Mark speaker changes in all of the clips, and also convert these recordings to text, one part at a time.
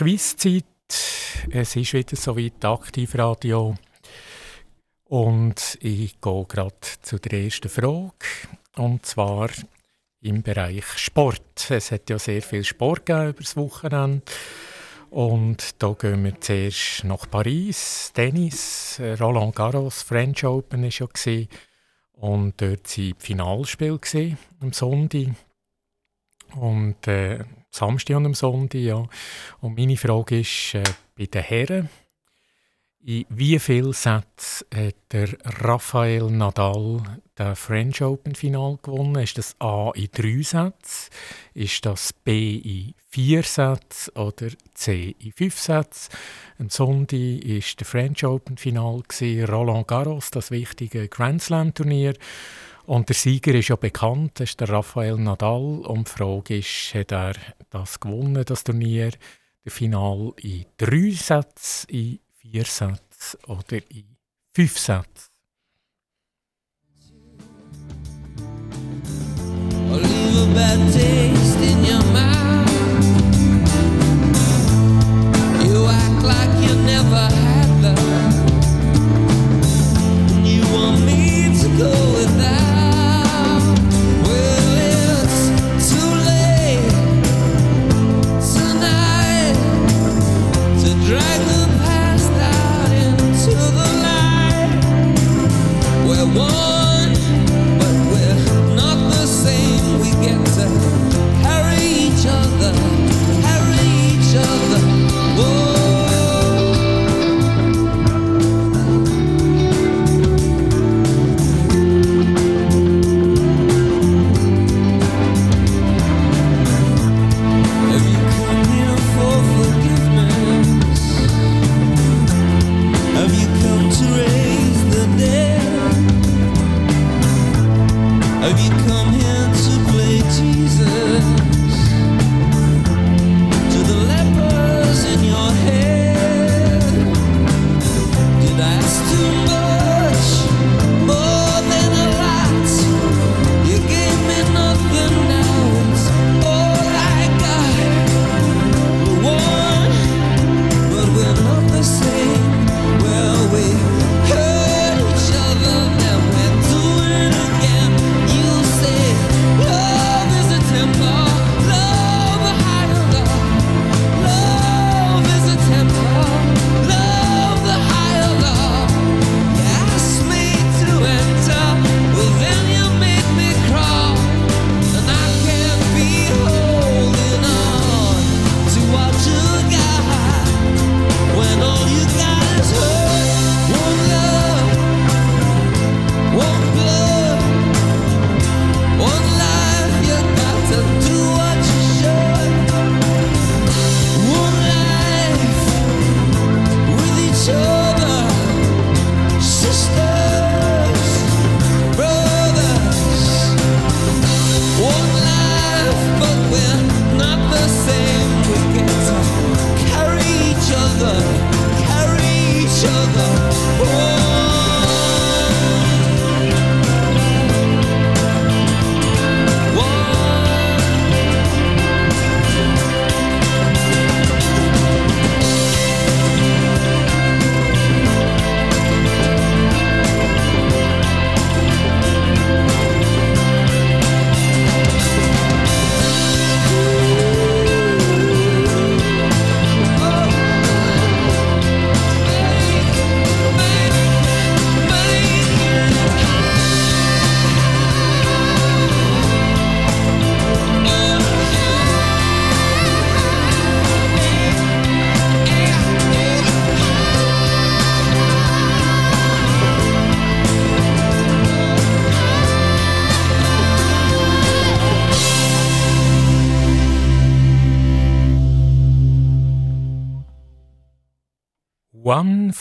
Speaker 1: Quizzeit. Es ist wieder so weit Aktivradio. Und ich gehe gerade zu der ersten Frage. Und zwar im Bereich Sport. Es hat ja sehr viel Sport gegeben über das Wochenende. Und da gehen wir zuerst nach Paris, Tennis, Roland Garros, French Open war ja. Und dort waren die Finalspiele am Sonntag. Und äh, Samstag und am Sonntag, ja. Und meine Frage ist äh, bei den Herren, in wie vielen Sätzen hat der Rafael Nadal das French Open Final gewonnen? Ist das A in drei Sätzen? Ist das B in vier Sätzen oder C in fünf Sätzen? Am Sonntag war der French Open Final, Roland Garros, das wichtige Grand Slam Turnier. Und der Sieger ist ja bekannt, das ist der Rafael Nadal. Und die Frage ist, hat er das gewonnen, das Turnier? Der Final in drei Sätzen, in vier Sätze oder in fünf Sätze. leave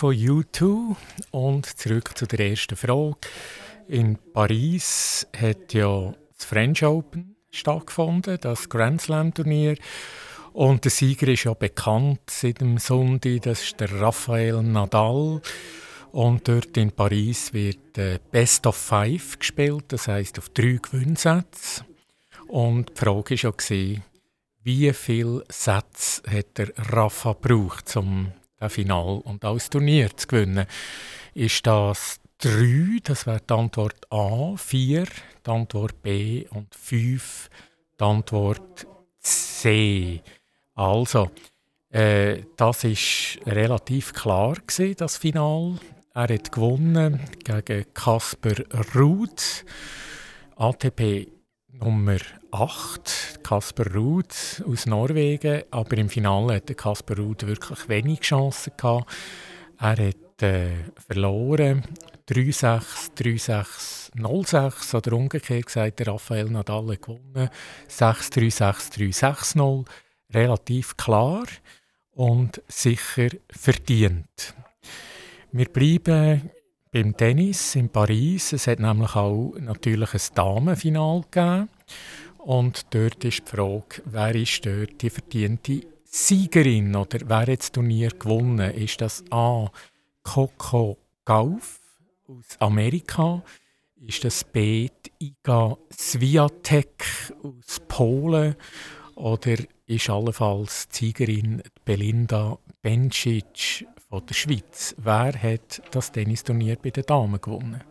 Speaker 1: You Too. Und zurück zu der ersten Frage. In Paris hat ja das French Open stattgefunden, das Grand Slam Turnier. Und der Sieger ist ja bekannt seit dem Sonntag, das ist der Rafael Nadal. Und dort in Paris wird äh, Best of Five gespielt, das heißt auf drei Gewinnsätze. Und die Frage war ja,
Speaker 2: wie viele Sätze hat der Rafa gebraucht, um das Final und auch das Turnier zu gewinnen? Ist das 3, das wäre die Antwort A, 4, die Antwort B und 5, die Antwort C. Also, äh, das ist relativ klar gewesen, das Final. Er hat gewonnen gegen Kasper Ruud, ATP Nummer 8, Kasper Ruud aus Norwegen. Aber im Finale hatte Kasper Ruud wirklich wenig Chancen gehabt. Er hat äh, verloren 3-6, 3-6, 0-6 oder umgekehrt gesagt, Rafael Nadal gewonnen 6-3, 6-3, 6-0. Relativ klar und sicher verdient. Wir bleiben beim Tennis in Paris. Es hat nämlich auch natürlich ein Damenfinal gegeben. Und dort ist die Frage, wer ist dort die verdiente Siegerin oder wer hat das Turnier gewonnen? Ist das A. Coco Gauff aus Amerika? Ist das B. Iga Swiatek aus Polen? Oder ist allenfalls die Siegerin Belinda Bencic von der Schweiz? Wer hat das Tennisturnier bei den Damen gewonnen?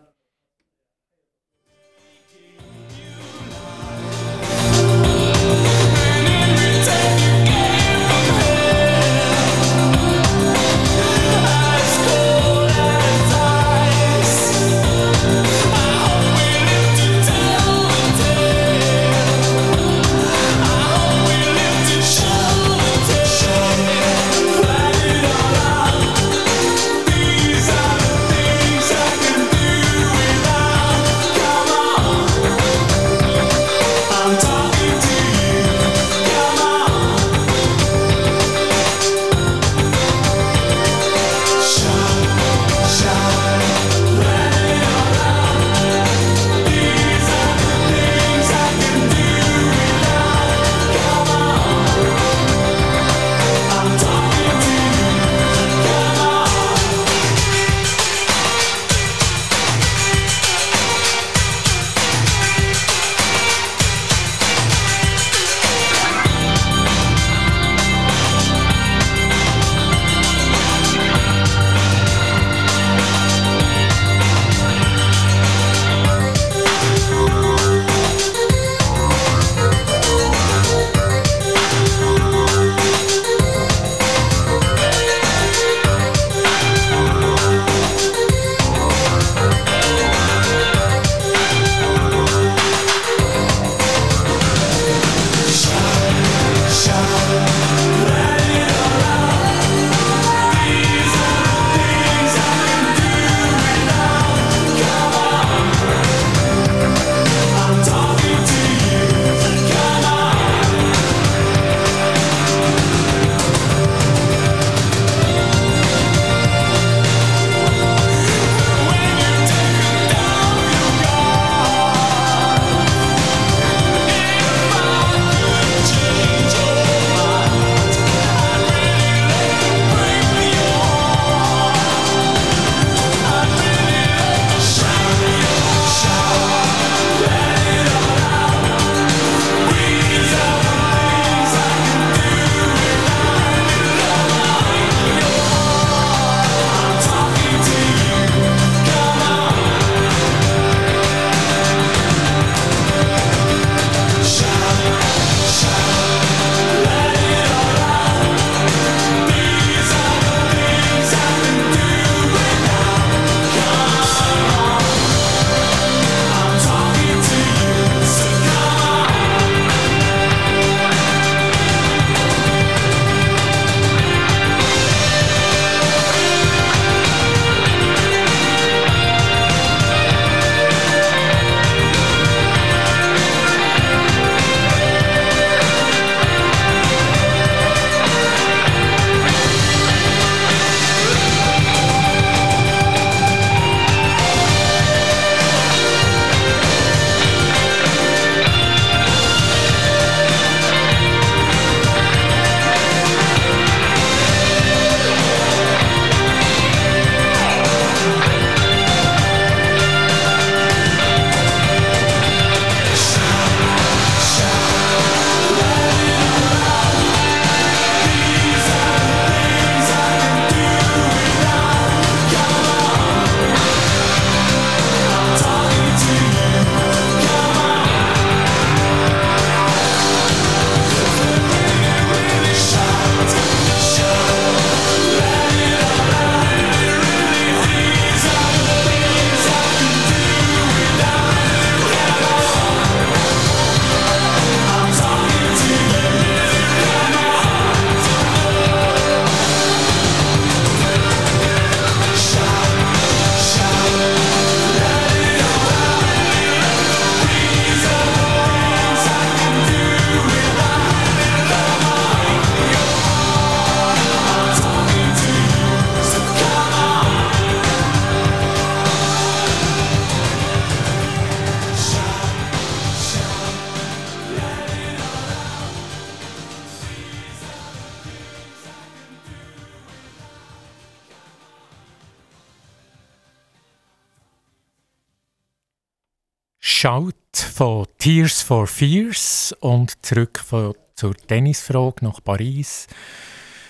Speaker 2: Von Tears for Fears und zurück von, zur Tennisfrage nach Paris.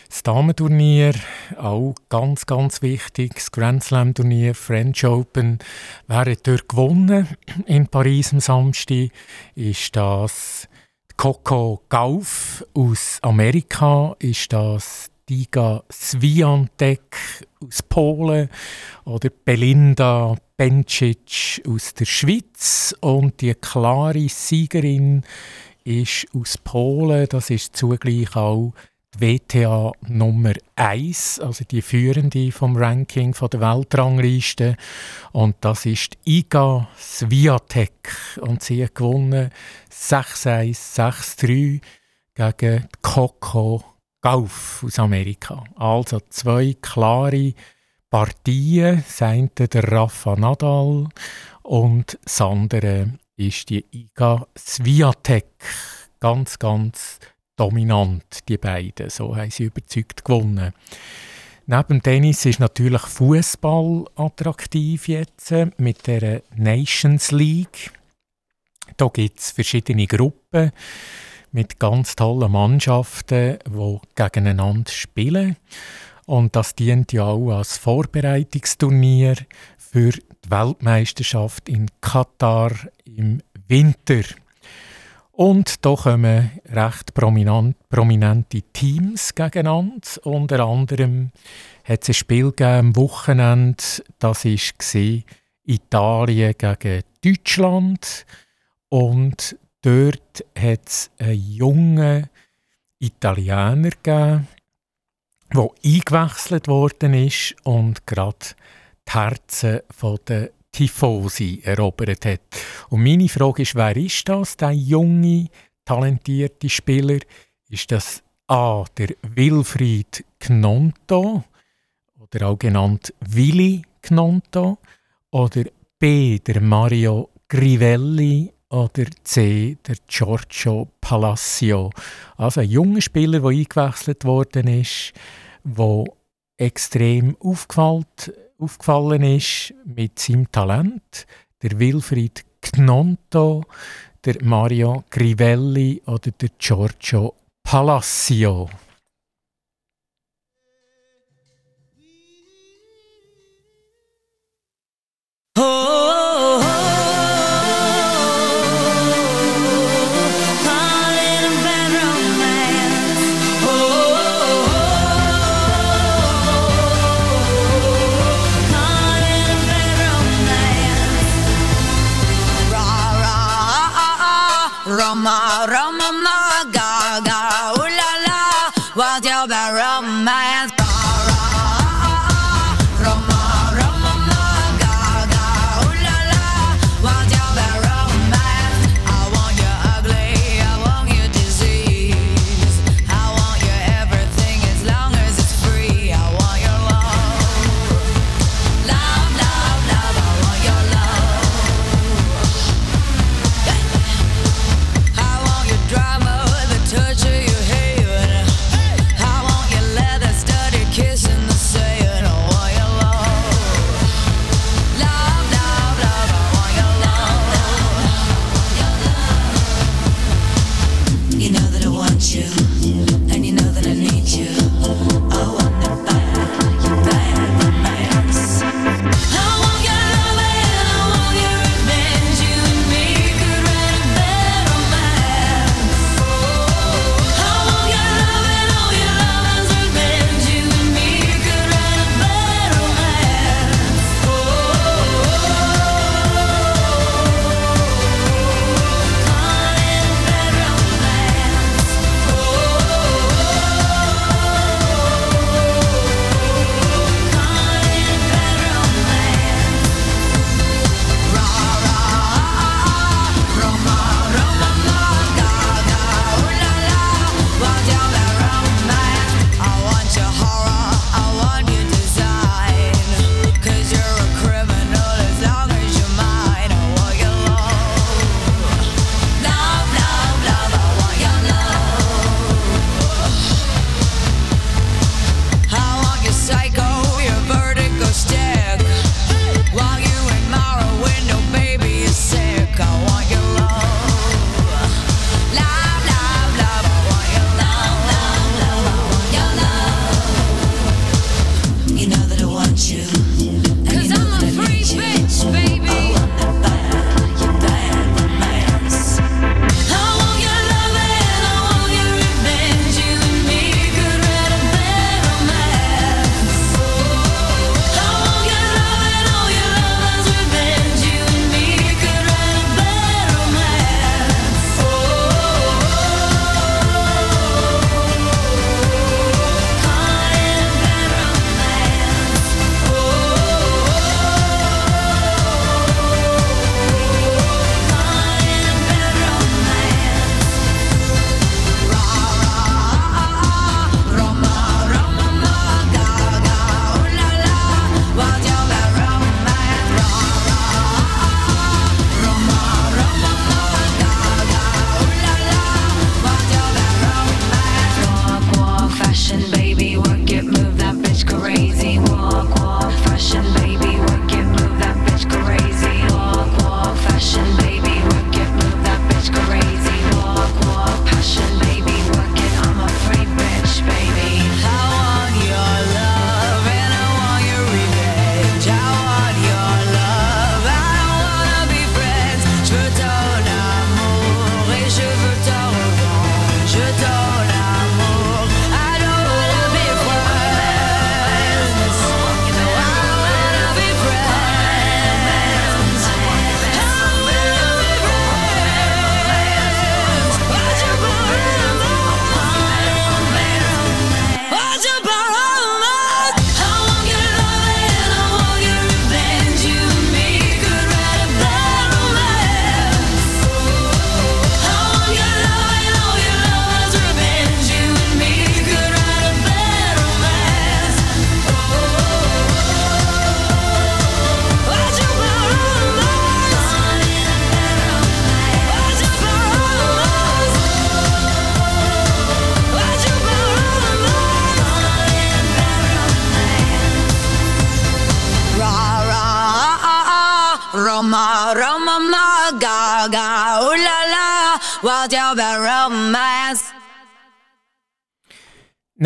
Speaker 2: Das Damenturnier, auch ganz, ganz wichtig. Das Grand Slam Turnier, French Open. Hat dort gewonnen in Paris am Samstag? Ist das Coco Gauff aus Amerika? Ist das Diga Swiatek aus Polen? Oder Belinda Bencic aus der Schweiz? Und die klare Siegerin ist aus Polen. Das ist zugleich auch WTA Nummer 1, also die führende vom Ranking von der Weltrangliste. Und das ist Iga Swiatek. Und sie hat gewonnen 6-1, 6-3 gegen Coco Gauff aus Amerika. Also zwei klare Partien. Eine der Rafa Nadal und das ist die Iga Swiatek. Ganz, ganz dominant, die beiden. So haben sie überzeugt gewonnen. Neben Tennis ist natürlich Fußball attraktiv jetzt mit der Nations League. Da gibt es verschiedene Gruppen mit ganz tollen Mannschaften, die gegeneinander spielen. Und das dient ja auch als Vorbereitungsturnier für die Weltmeisterschaft in Katar im Winter. Und da kommen recht prominente Teams gegeneinander. Unter anderem hat es ein Spiel am Wochenende, das war Italien gegen Deutschland. Und dort hat es einen jungen Italiener gegeben, der eingewechselt worden ist und gerade die Herzen der Tifosi erobert hat. Und meine Frage ist, wer ist das, der junge, talentierte Spieler? Ist das A, der Wilfried Gnonto oder auch genannt Willi Gnonto oder B, der Mario Grivelli oder C, der Giorgio Palacio. Also ein junger Spieler, der eingewechselt worden ist, der extrem aufgefallen aufgefallen ist mit seinem Talent, der Wilfried Gnonto, der Mario Grivelli oder der Giorgio Palacio.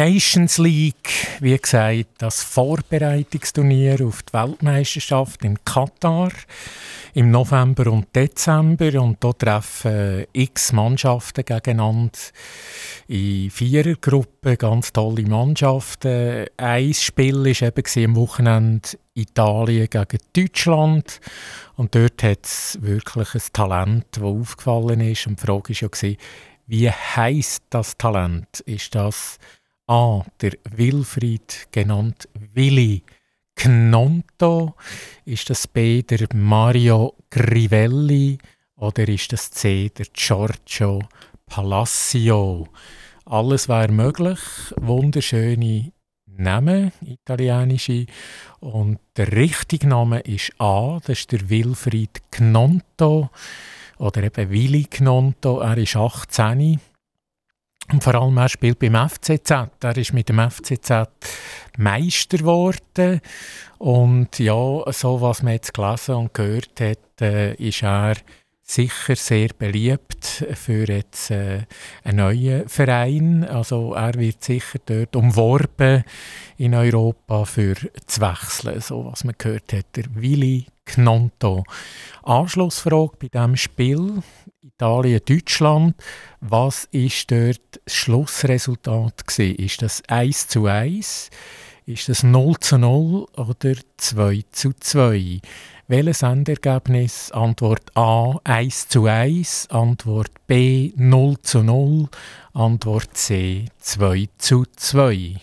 Speaker 2: Nations League, wie gesagt, das Vorbereitungsturnier auf die Weltmeisterschaft in Katar im November und Dezember und dort treffen x Mannschaften gegeneinander in Vierergruppen, ganz tolle Mannschaften. Ein Spiel war eben am Wochenende Italien gegen Deutschland und dort hat es wirklich ein Talent, das aufgefallen ist und die Frage war ja, wie heisst das Talent? Ist das A. der Wilfried, genannt Willi Knonto? Ist das B. der Mario Grivelli? Oder ist das C. der Giorgio Palacio? Alles wäre möglich. Wunderschöne Namen, italienische. Und der richtige Name ist A. Das ist der Wilfried Knonto. Oder eben Willi Knonto. Er ist 18 und vor allem, er spielt beim FCZ. Er ist mit dem FCZ Meister geworden. Und ja, so was man jetzt gelesen und gehört hat, äh, ist er sicher sehr beliebt für jetzt äh, einen neuen Verein. Also er wird sicher dort umworben in Europa für zu wechseln, so was man gehört hat. Der Willi Knonto. Anschlussfrage bei diesem Spiel Italien-Deutschland. Was ist dort das Schlussresultat gewesen? Ist das 1 zu 1? Ist das 0 zu 0 oder 2 zu 2? Welches Endergebnis? Antwort A 1 zu 1, Antwort B 0 zu 0, Antwort C 2 zu 2.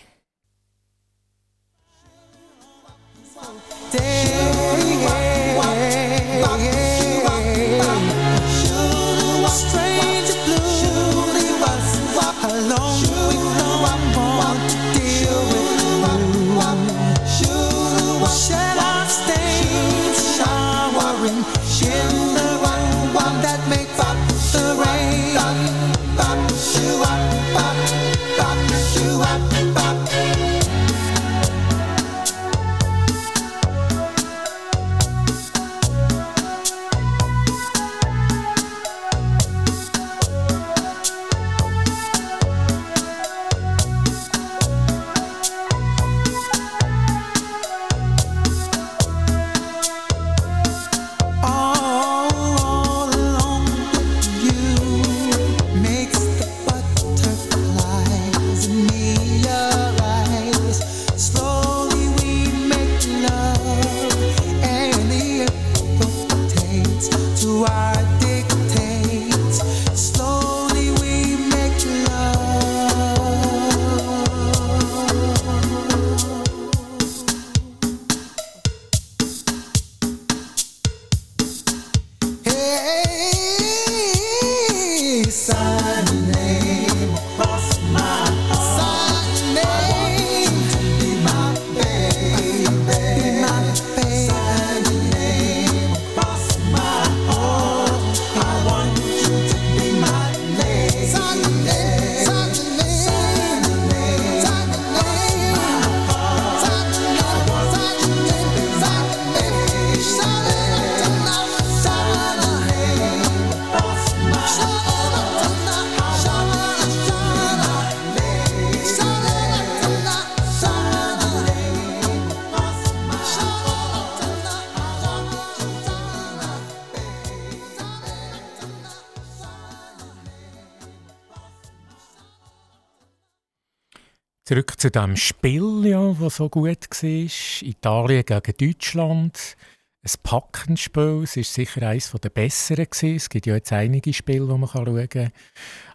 Speaker 2: Zurück zu dem Spiel, ja, das so gut war. Italien gegen Deutschland. Ein Packenspiel. Es war sicher eines der besseren. Gewesen. Es gibt ja jetzt einige Spiele, die man schauen kann.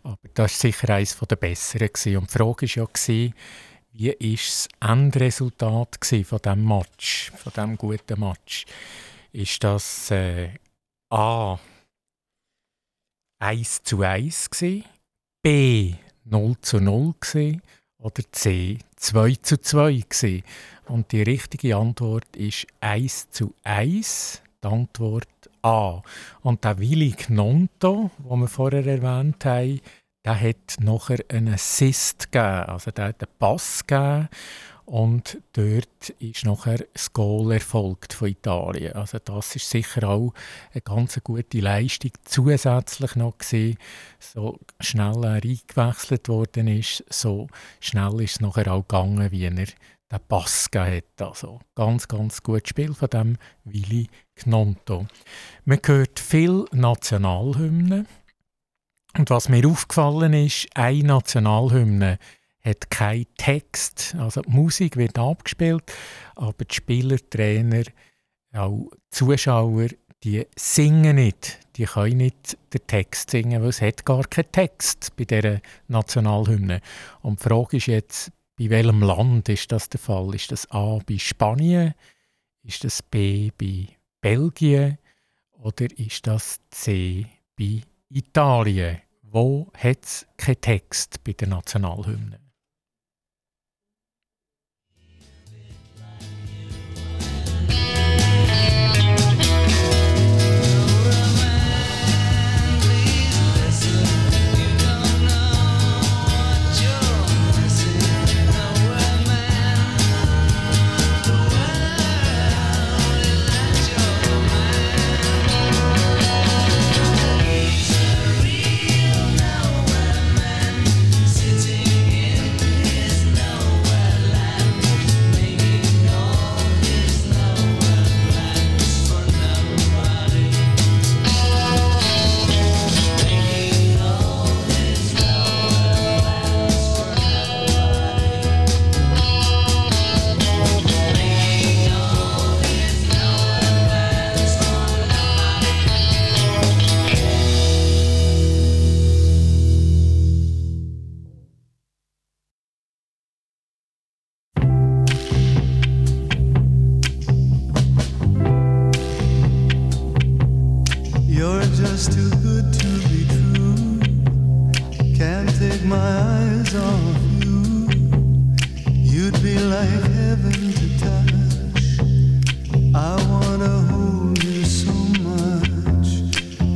Speaker 2: Aber das war sicher eines der besseren. Gewesen. Und die Frage war ja, wie war das Endresultat von diesem Match, von diesem guten Match? Ist das äh, A 1 zu 1 gewesen, B 0 zu 0 gewesen, oder C 2 zu 2 gewesen. Und die richtige Antwort ist 1 zu 1. Die Antwort A. Und der Willi Gnonto, den wir vorher erwähnt haben, der hat nachher einen Assist gegeben. Also der hat einen Pass gegeben.
Speaker 3: Und dort ist nachher das Goal erfolgt von Italien. Also das ist sicher auch eine ganz gute Leistung. Zusätzlich noch gesehen, so schnell er eingewechselt worden ist, so schnell ist es nachher auch gegangen, wie er den Pass gegeben hat. Also ganz, ganz gutes Spiel von dem Willi Gnonto. Man hört viel Nationalhymnen. Und was mir aufgefallen ist, eine Nationalhymne hat keinen Text. Also die Musik wird abgespielt, aber die Spieler, Trainer, auch Zuschauer, die singen nicht. Die können nicht den Text singen, weil es hat gar keinen Text bei dieser Nationalhymne. Und die Frage ist jetzt, bei welchem Land ist das der Fall? Ist das A bei Spanien? Ist das B bei Belgien? Oder ist das C bei Italien? Wo hat es keinen Text bei der Nationalhymne?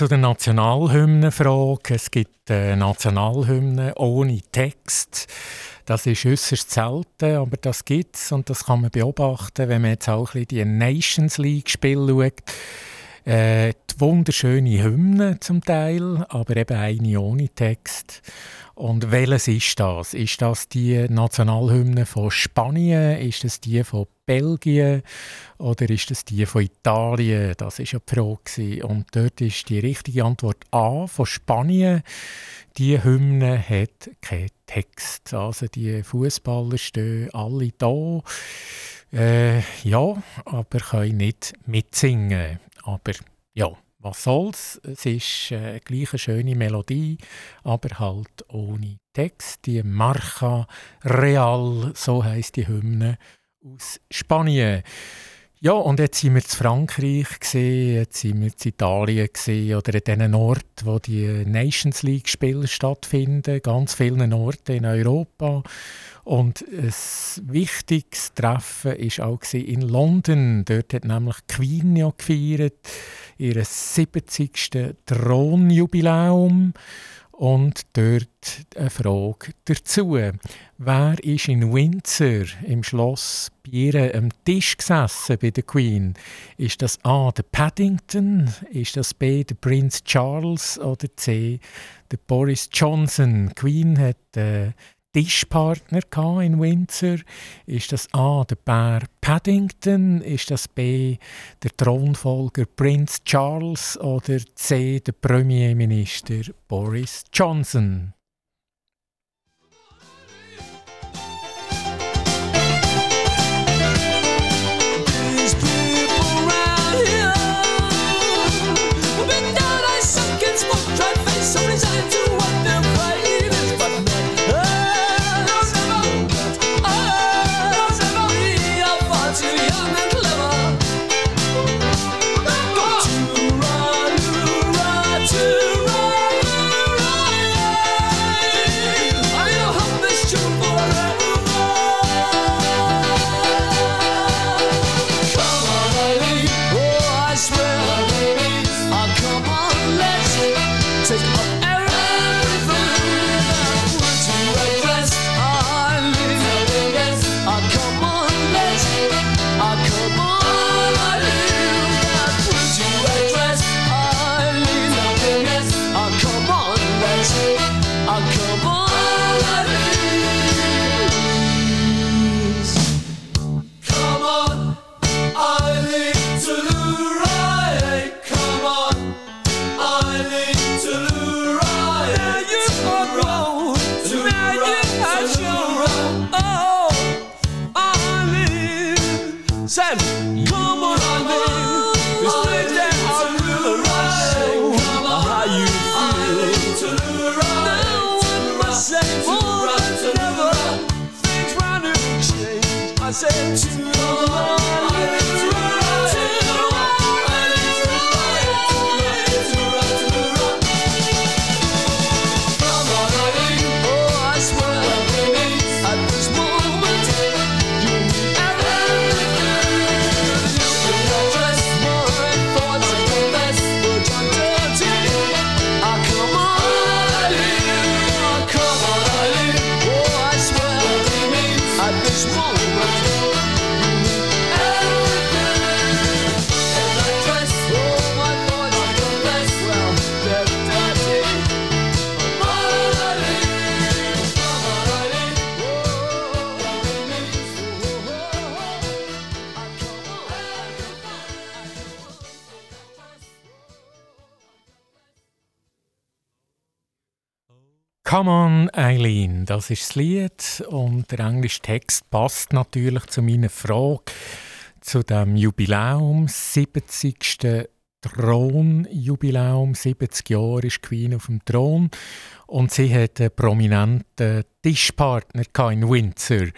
Speaker 2: zu der Nationalhymnenfrage. Es gibt äh, Nationalhymnen ohne Text. Das ist äußerst selten, aber das gibt es und das kann man beobachten, wenn man jetzt auch ein die Nations League-Spiele schaut. Äh, wunderschöne Hymne zum Teil, aber eben eine ohne Text. Und welches ist das? Ist das die Nationalhymne von Spanien? Ist das die von Belgien? Oder ist das die von Italien? Das ist ja die Frage. Und dort ist die richtige Antwort A von Spanien. Die Hymne hat keinen Text. Also die Fußballer stehen alle da. Äh, ja, aber können nicht mitsingen. Aber ja, was soll's? Es ist äh, gleich eine schöne Melodie, aber halt ohne Text. Die Marcha Real, so heißt die Hymne aus Spanien. Ja, und jetzt sind wir in Frankreich gesehen, jetzt sind wir in Italien gesehen oder in den Orten, wo die Nations League Spiele stattfinden, ganz vielen Orten in Europa. Und ein wichtiges Treffen war auch in London. Dort hat nämlich Queen ja gefeiert, ihr 70. Thronjubiläum. Und dort eine Frage dazu. Wer ist in Windsor im Schloss ihr am Tisch gesessen bei der Queen? Ist das A. der Paddington? Ist das B. der Prinz Charles? Oder C. der Boris Johnson? Queen hat äh, Tischpartner in Windsor? Ist das A, der Bär Paddington? Ist das B, der Thronfolger Prinz Charles? Oder C, der Premierminister Boris Johnson? Come on, Eileen, das ist das Lied und der englische Text passt natürlich zu meiner Frage zu dem Jubiläum, 70. Thronjubiläum, 70 Jahre ist Queen auf dem Thron. Und sie hat einen prominenten Tischpartner in Windsor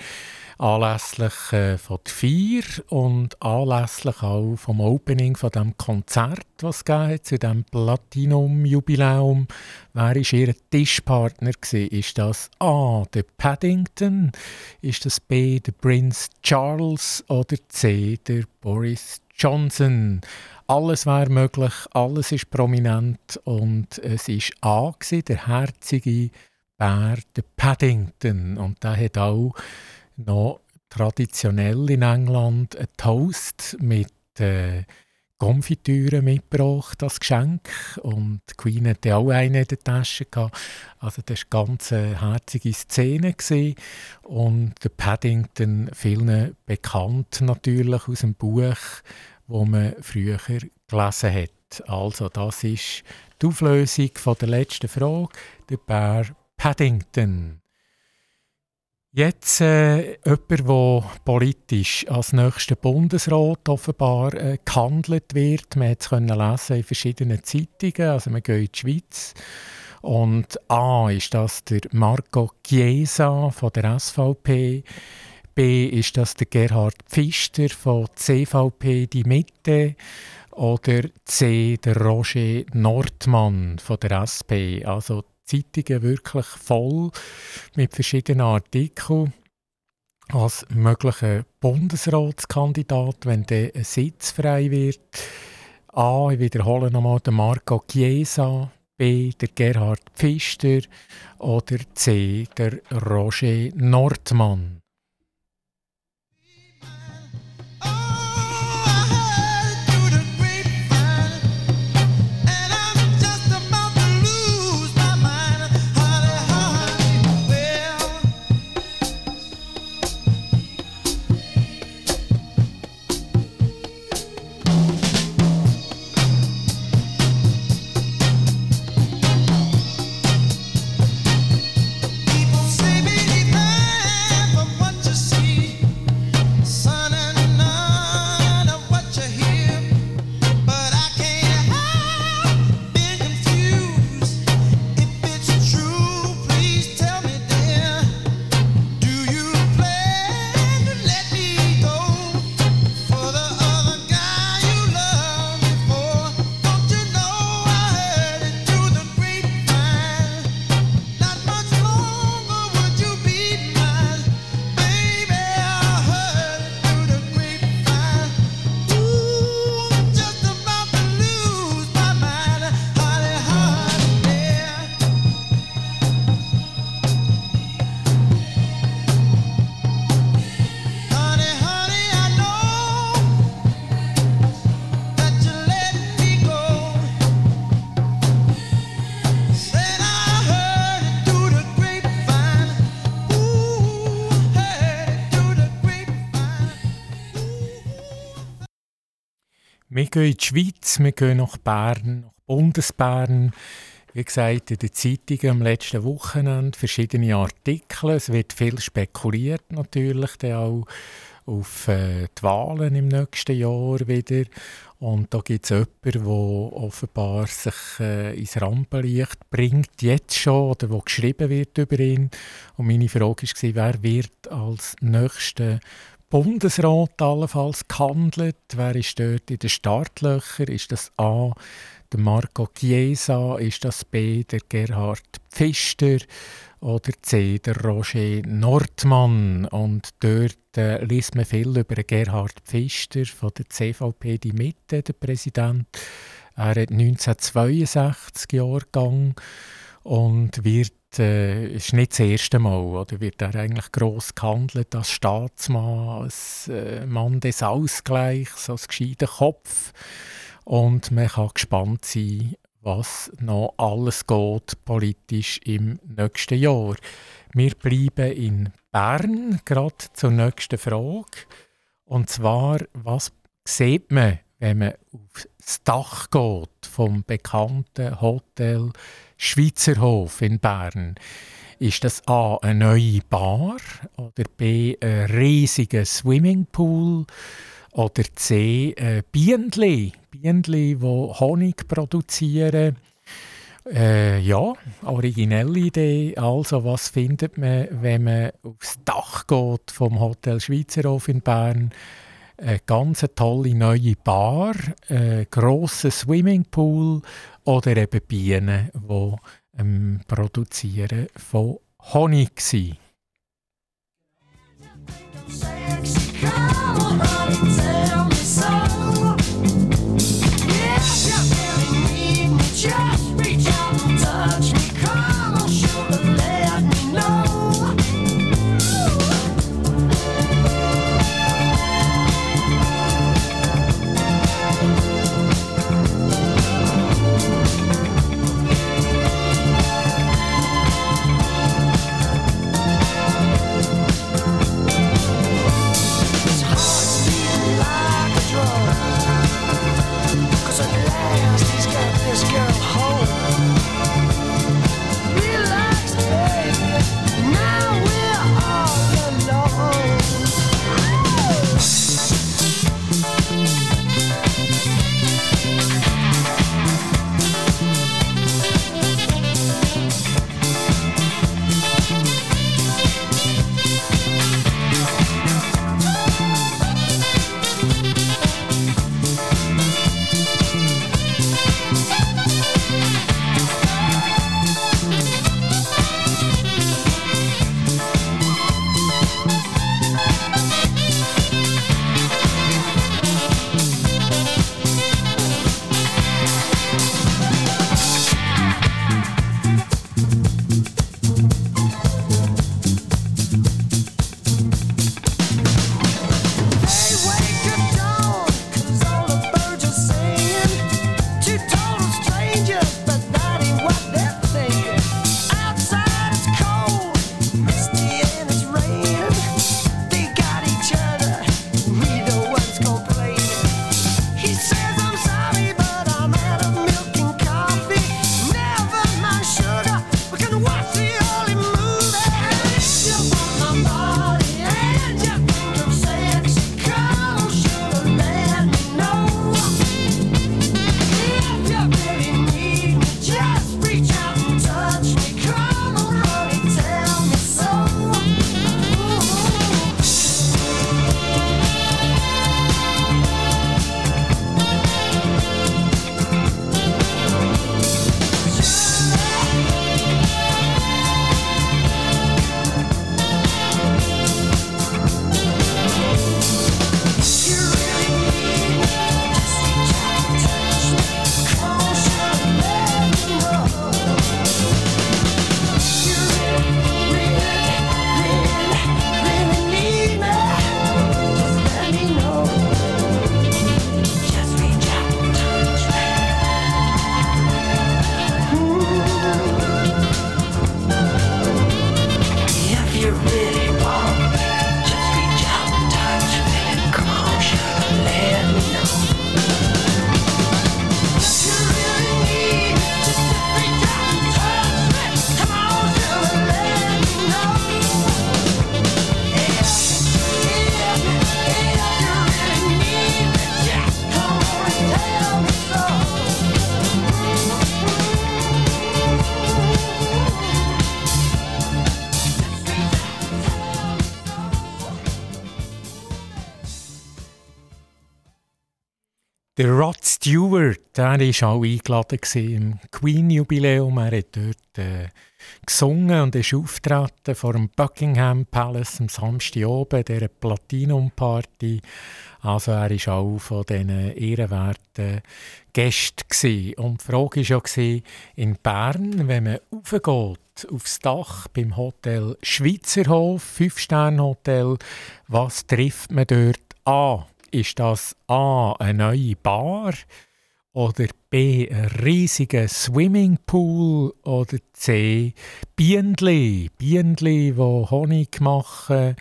Speaker 2: anlässlich äh, von der Feier und anlässlich auch vom Opening von dem Konzert, was es zu dem Platinum-Jubiläum. Wer war ihr Tischpartner? Gewesen? Ist das A. der Paddington? Ist das B. der Prince Charles? Oder C. der Boris Johnson? alles wäre möglich, alles ist prominent und es ist A, gewesen, der herzige Bär, der Paddington. Und der hat auch noch traditionell in England einen Toast mit äh, Konfitüre mitgebracht als Geschenk und die Queen hatte auch eine in der Tasche gehabt. Also das war eine ganz äh, herzige Szene gewesen. und der Paddington vielen bekannt natürlich aus dem Buch, wo man früher gelesen hat. Also das ist die Auflösung von der letzten Frage, der Bär Paddington. Jetzt äh, jemand, der politisch als nächster Bundesrat offenbar äh, gehandelt wird. Man konnte es in verschiedenen Zeitungen. Also wir gehen in die Schweiz. Und A ist das der Marco Chiesa von der SVP. B ist das der Gerhard Pfister von CVP Die Mitte. Oder C der Roger Nordmann von der SP. Also Zeitungen wirklich voll mit verschiedenen Artikeln als möglicher Bundesratskandidat, wenn der Sitz frei wird. A, ich wiederhole nochmal, der Marco Chiesa, B, der Gerhard Pfister oder C, der Roger Nordmann. Gehen in die Schweiz, wir gehen nach Bern, nach Bundesbern. Wie gesagt, in den Zeitungen am letzten Wochenende verschiedene Artikel. Es wird viel spekuliert natürlich, dann auch auf äh, die Wahlen im nächsten Jahr wieder. Und da gibt es jemanden, der offenbar sich äh, ins Rampenlicht bringt, jetzt schon, oder wo geschrieben wird über ihn. Und meine Frage war, wer wird als nächster Bundesrat allenfalls gehandelt? Wer ist dort in den Startlöchern? Ist das A. der Marco Chiesa? Ist das B. der Gerhard Pfister? Oder C. der Roger Nordmann? Und dort äh, liest man viel über Gerhard Pfister von der CVP Die Mitte, der Präsident. Er hat 1962 Jahrgang und wird äh, ist nicht das erste Mal, oder wird er eigentlich gross gehandelt als Staatsmann, als äh, Mann des Ausgleichs, als gescheiter Kopf. Und man kann gespannt sein, was noch alles geht politisch im nächsten Jahr. Wir bleiben in Bern, gerade zur nächsten Frage. Und zwar, was sieht man, wenn man aufs Dach geht vom bekannten Hotel Schweizerhof in Bern? Ist das A eine neue Bar oder B ein riesiger Swimmingpool oder C ein Bienenli, Bienenli, die Honig produzieren? Äh, ja, originelle Idee. Also, was findet man, wenn man aufs Dach geht vom Hotel Schweizerhof in Bern? Eine ganz tolle neue Bar, einen grossen Swimmingpool oder eben Bienen, die ähm, Produzieren von Honig sind. Der war auch eingeladen im Queen-Jubiläum. Er hat dort äh, gesungen und ist auftreten vor dem Buckingham Palace am Samstag oben, dieser Platinum-Party. Also er war auch von diesen ehrenwerten Gästen. Und die Frage war auch in Bern, wenn man raufgeht, aufs Dach beim Hotel Schweizerhof, Fünf-Sterne-Hotel, was trifft man dort an? ist das A. eine neue Bar oder B. ein riesiger Swimmingpool oder C. Bienenli, Bienenli, die Honig machen,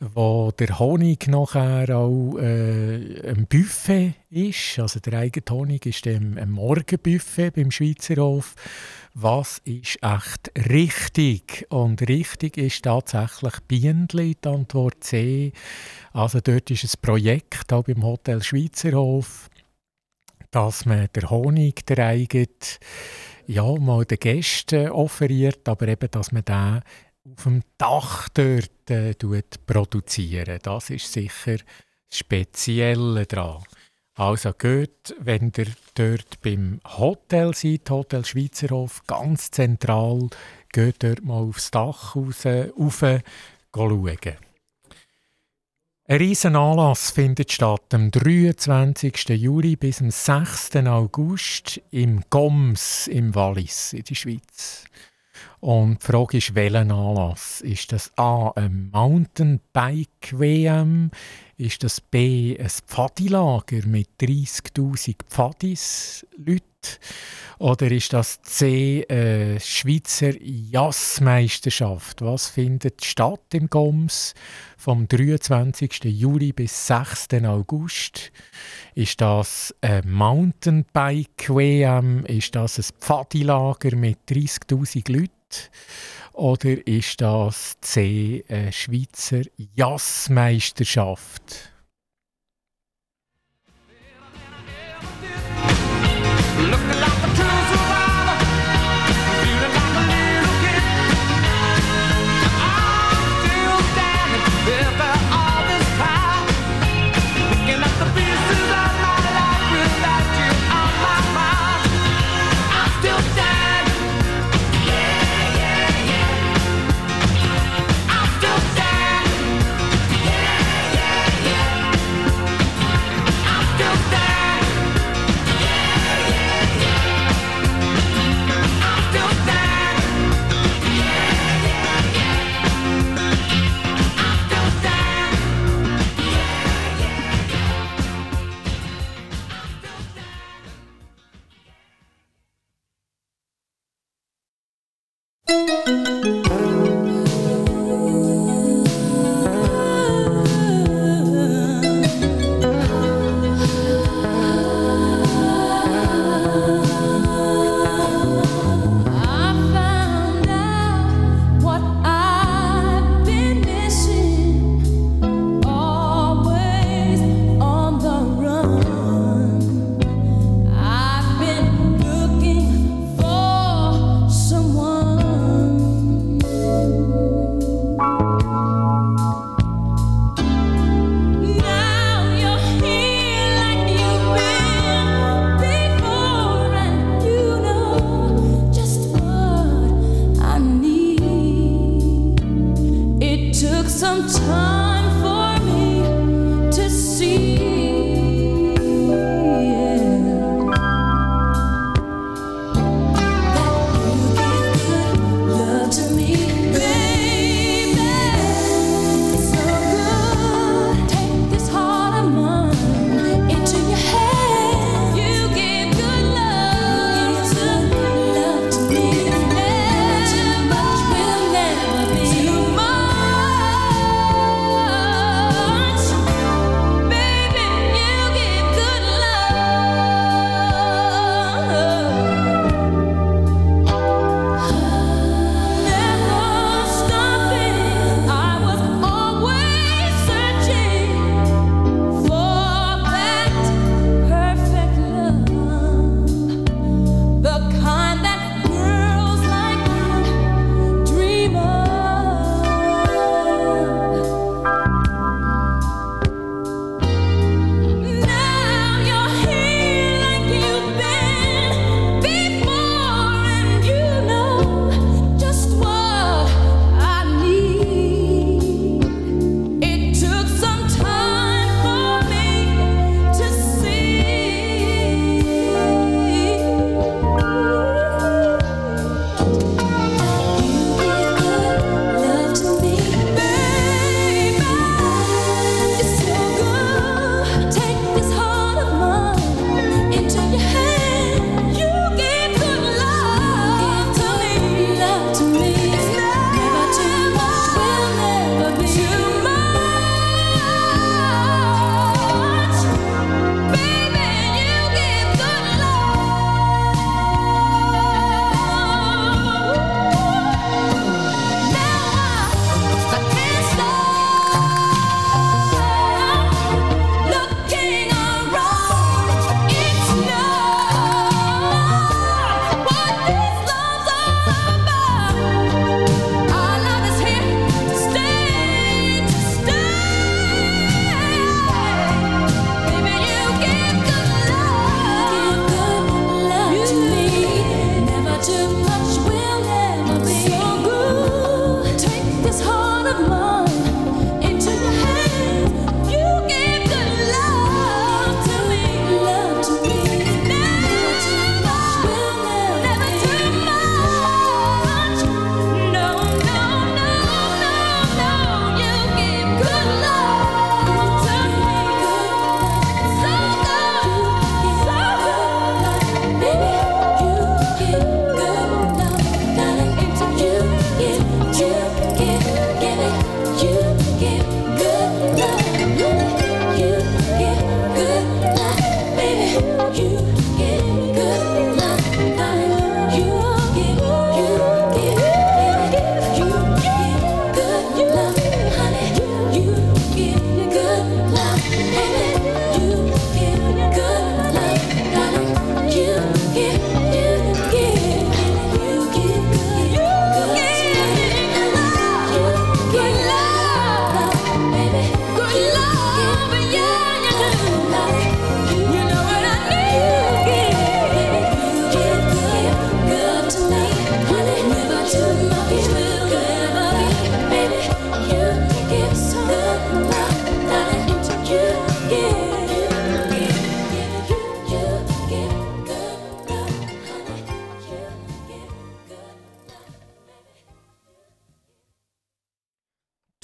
Speaker 2: wo der Honig nachher auch äh, ein Buffet ist. Also der eigene Honig ist dem ein Morgenbuffet beim Schweizer Hof. Was ist echt richtig? Und richtig ist tatsächlich Bienenli, die Antwort C. Also dort ist ein Projekt auch beim Hotel Schweizerhof, dass man der Honig der eigene, ja, mal den Gästen offeriert, aber eben, dass man den auf dem Dach dort äh, produzieren. Das ist sicher das Spezielle daran. Also geht, wenn ihr dort beim Hotel seid, Hotel Schweizerhof, ganz zentral, geht dort mal aufs Dach raus, rauf, schauen. Ein riesen Anlass findet statt am 23. Juli bis am 6. August im Goms im Wallis in der Schweiz. Und die Frage ist, welchen Anlass? Ist das A, ein Mountainbike-WM? Ist das B, ein Pfadilager mit 30'000 Pfadis, Oder ist das C, eine Schweizer Jazzmeisterschaft? Was findet statt im Goms vom 23. Juli bis 6. August? Ist das ein Mountainbike-WM? Ist das ein Pfadilager mit 30'000 Leuten? Oder ist das C eine Schweizer Jazzmeisterschaft?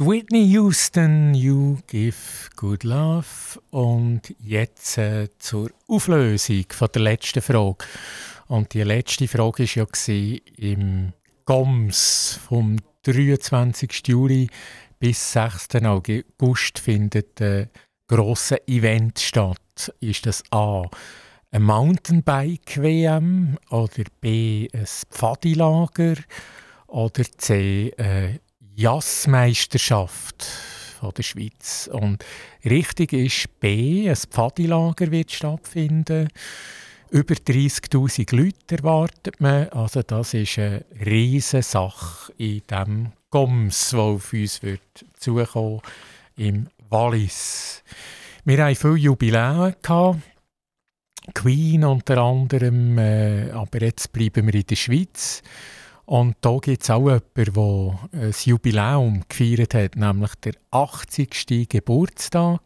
Speaker 2: Whitney Houston, You Give Good Love. Und jetzt äh, zur Auflösung von der letzten Frage. Und die letzte Frage war ja im GOMS vom 23. Juli bis 6. August findet ein grosses Event statt. Ist das A. eine Mountainbike-WM oder B. ein Pfadilager oder C. eine Jazzmeisterschaft von der Schweiz. Und richtig ist B, ein Pfadilager wird stattfinden. Über 30'000 Leute erwartet man. Also das ist eine riesige Sache in dem Goms, der auf uns wird zukommen im Wallis. Wir hatten viele Jubiläen. Queen unter anderem, äh, aber jetzt bleiben wir in der Schweiz. Und da gibt es auch jemanden, der ein Jubiläum gefeiert hat, nämlich der 80. Geburtstag.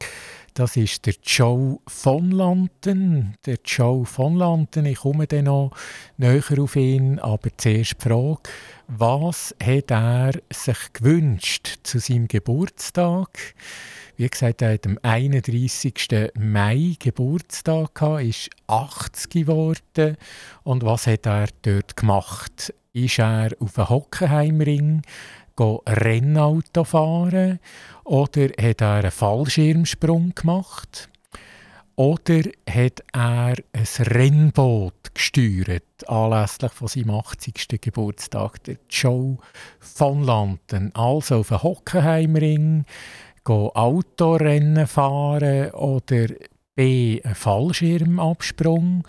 Speaker 2: Das ist der Joe von Lanten. Der Joe von Lanten, ich komme dann noch näher auf ihn, aber zuerst die Frage, was hat er sich gewünscht zu seinem Geburtstag? Wie gesagt, er hat am 31. Mai Geburtstag gehabt, ist 80 geworden. Und was hat er dort gemacht? Ist er auf den Hockenheimring Rennauto fahren oder hat er einen Fallschirmsprung gemacht oder hat er ein Rennboot gesteuert anlässlich von seinem 80. Geburtstag, der Joe von Lanten. Also auf den Hockenheimring Autorennen fahren oder B. einen Fallschirmabsprung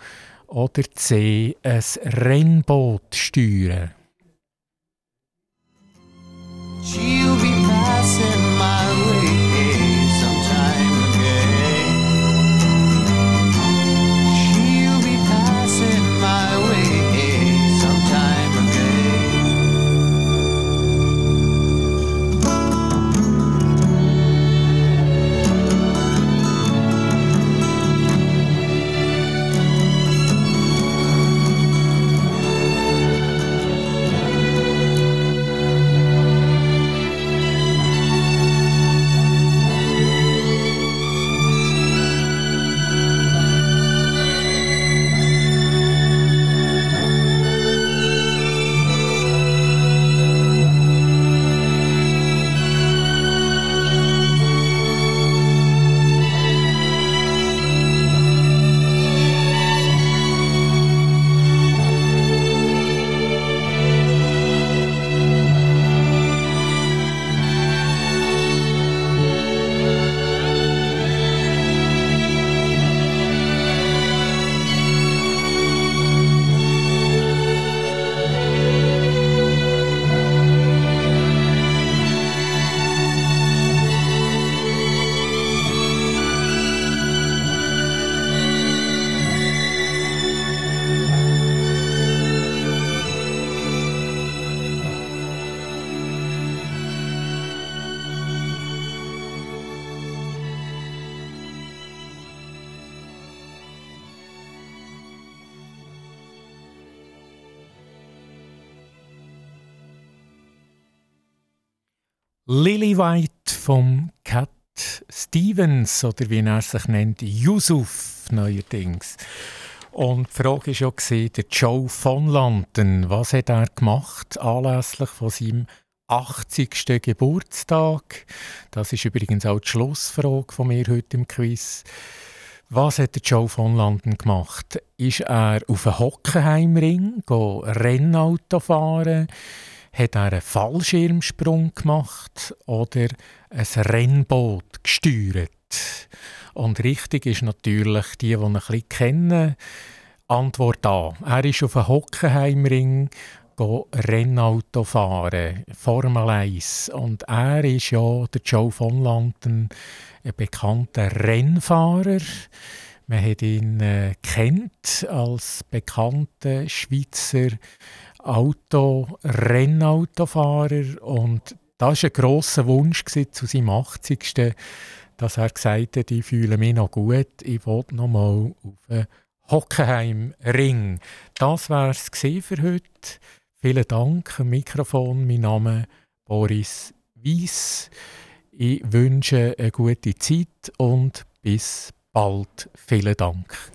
Speaker 2: oder C. Ein Rennboot steuern. She'll Lily White vom Cat Stevens oder wie er sich nennt, Yusuf neuerdings. Und die Frage war ja, der Joe von Landen, was hat er gemacht anlässlich von seinem 80. Geburtstag? Das ist übrigens auch die Schlussfrage von mir heute im Quiz. Was hat der Joe von Landen gemacht? Ist er auf einen Hockenheimring Rennauto fahren? Hat er einen Fallschirmsprung gemacht oder ein Rennboot gesteuert? Und richtig ist natürlich, die, die ihn ein bisschen kennen, Antwort A. Er ist auf einem Hockenheimring Rennauto fahren, Formel 1. Und er ist ja, der Joe von Landen, ein bekannter Rennfahrer. Man hat ihn äh, kennt als bekannter Schweizer Auto, Rennautofahrer und das war ein grosser Wunsch zu seinem 80. dass er gesagt hat, ich fühle mich noch gut, ich will noch mal auf einen Hockenheim-Ring. Das war es für heute. Vielen Dank am Mikrofon. Mein Name ist Boris Weiss. Ich wünsche eine gute Zeit und bis bald. Vielen Dank.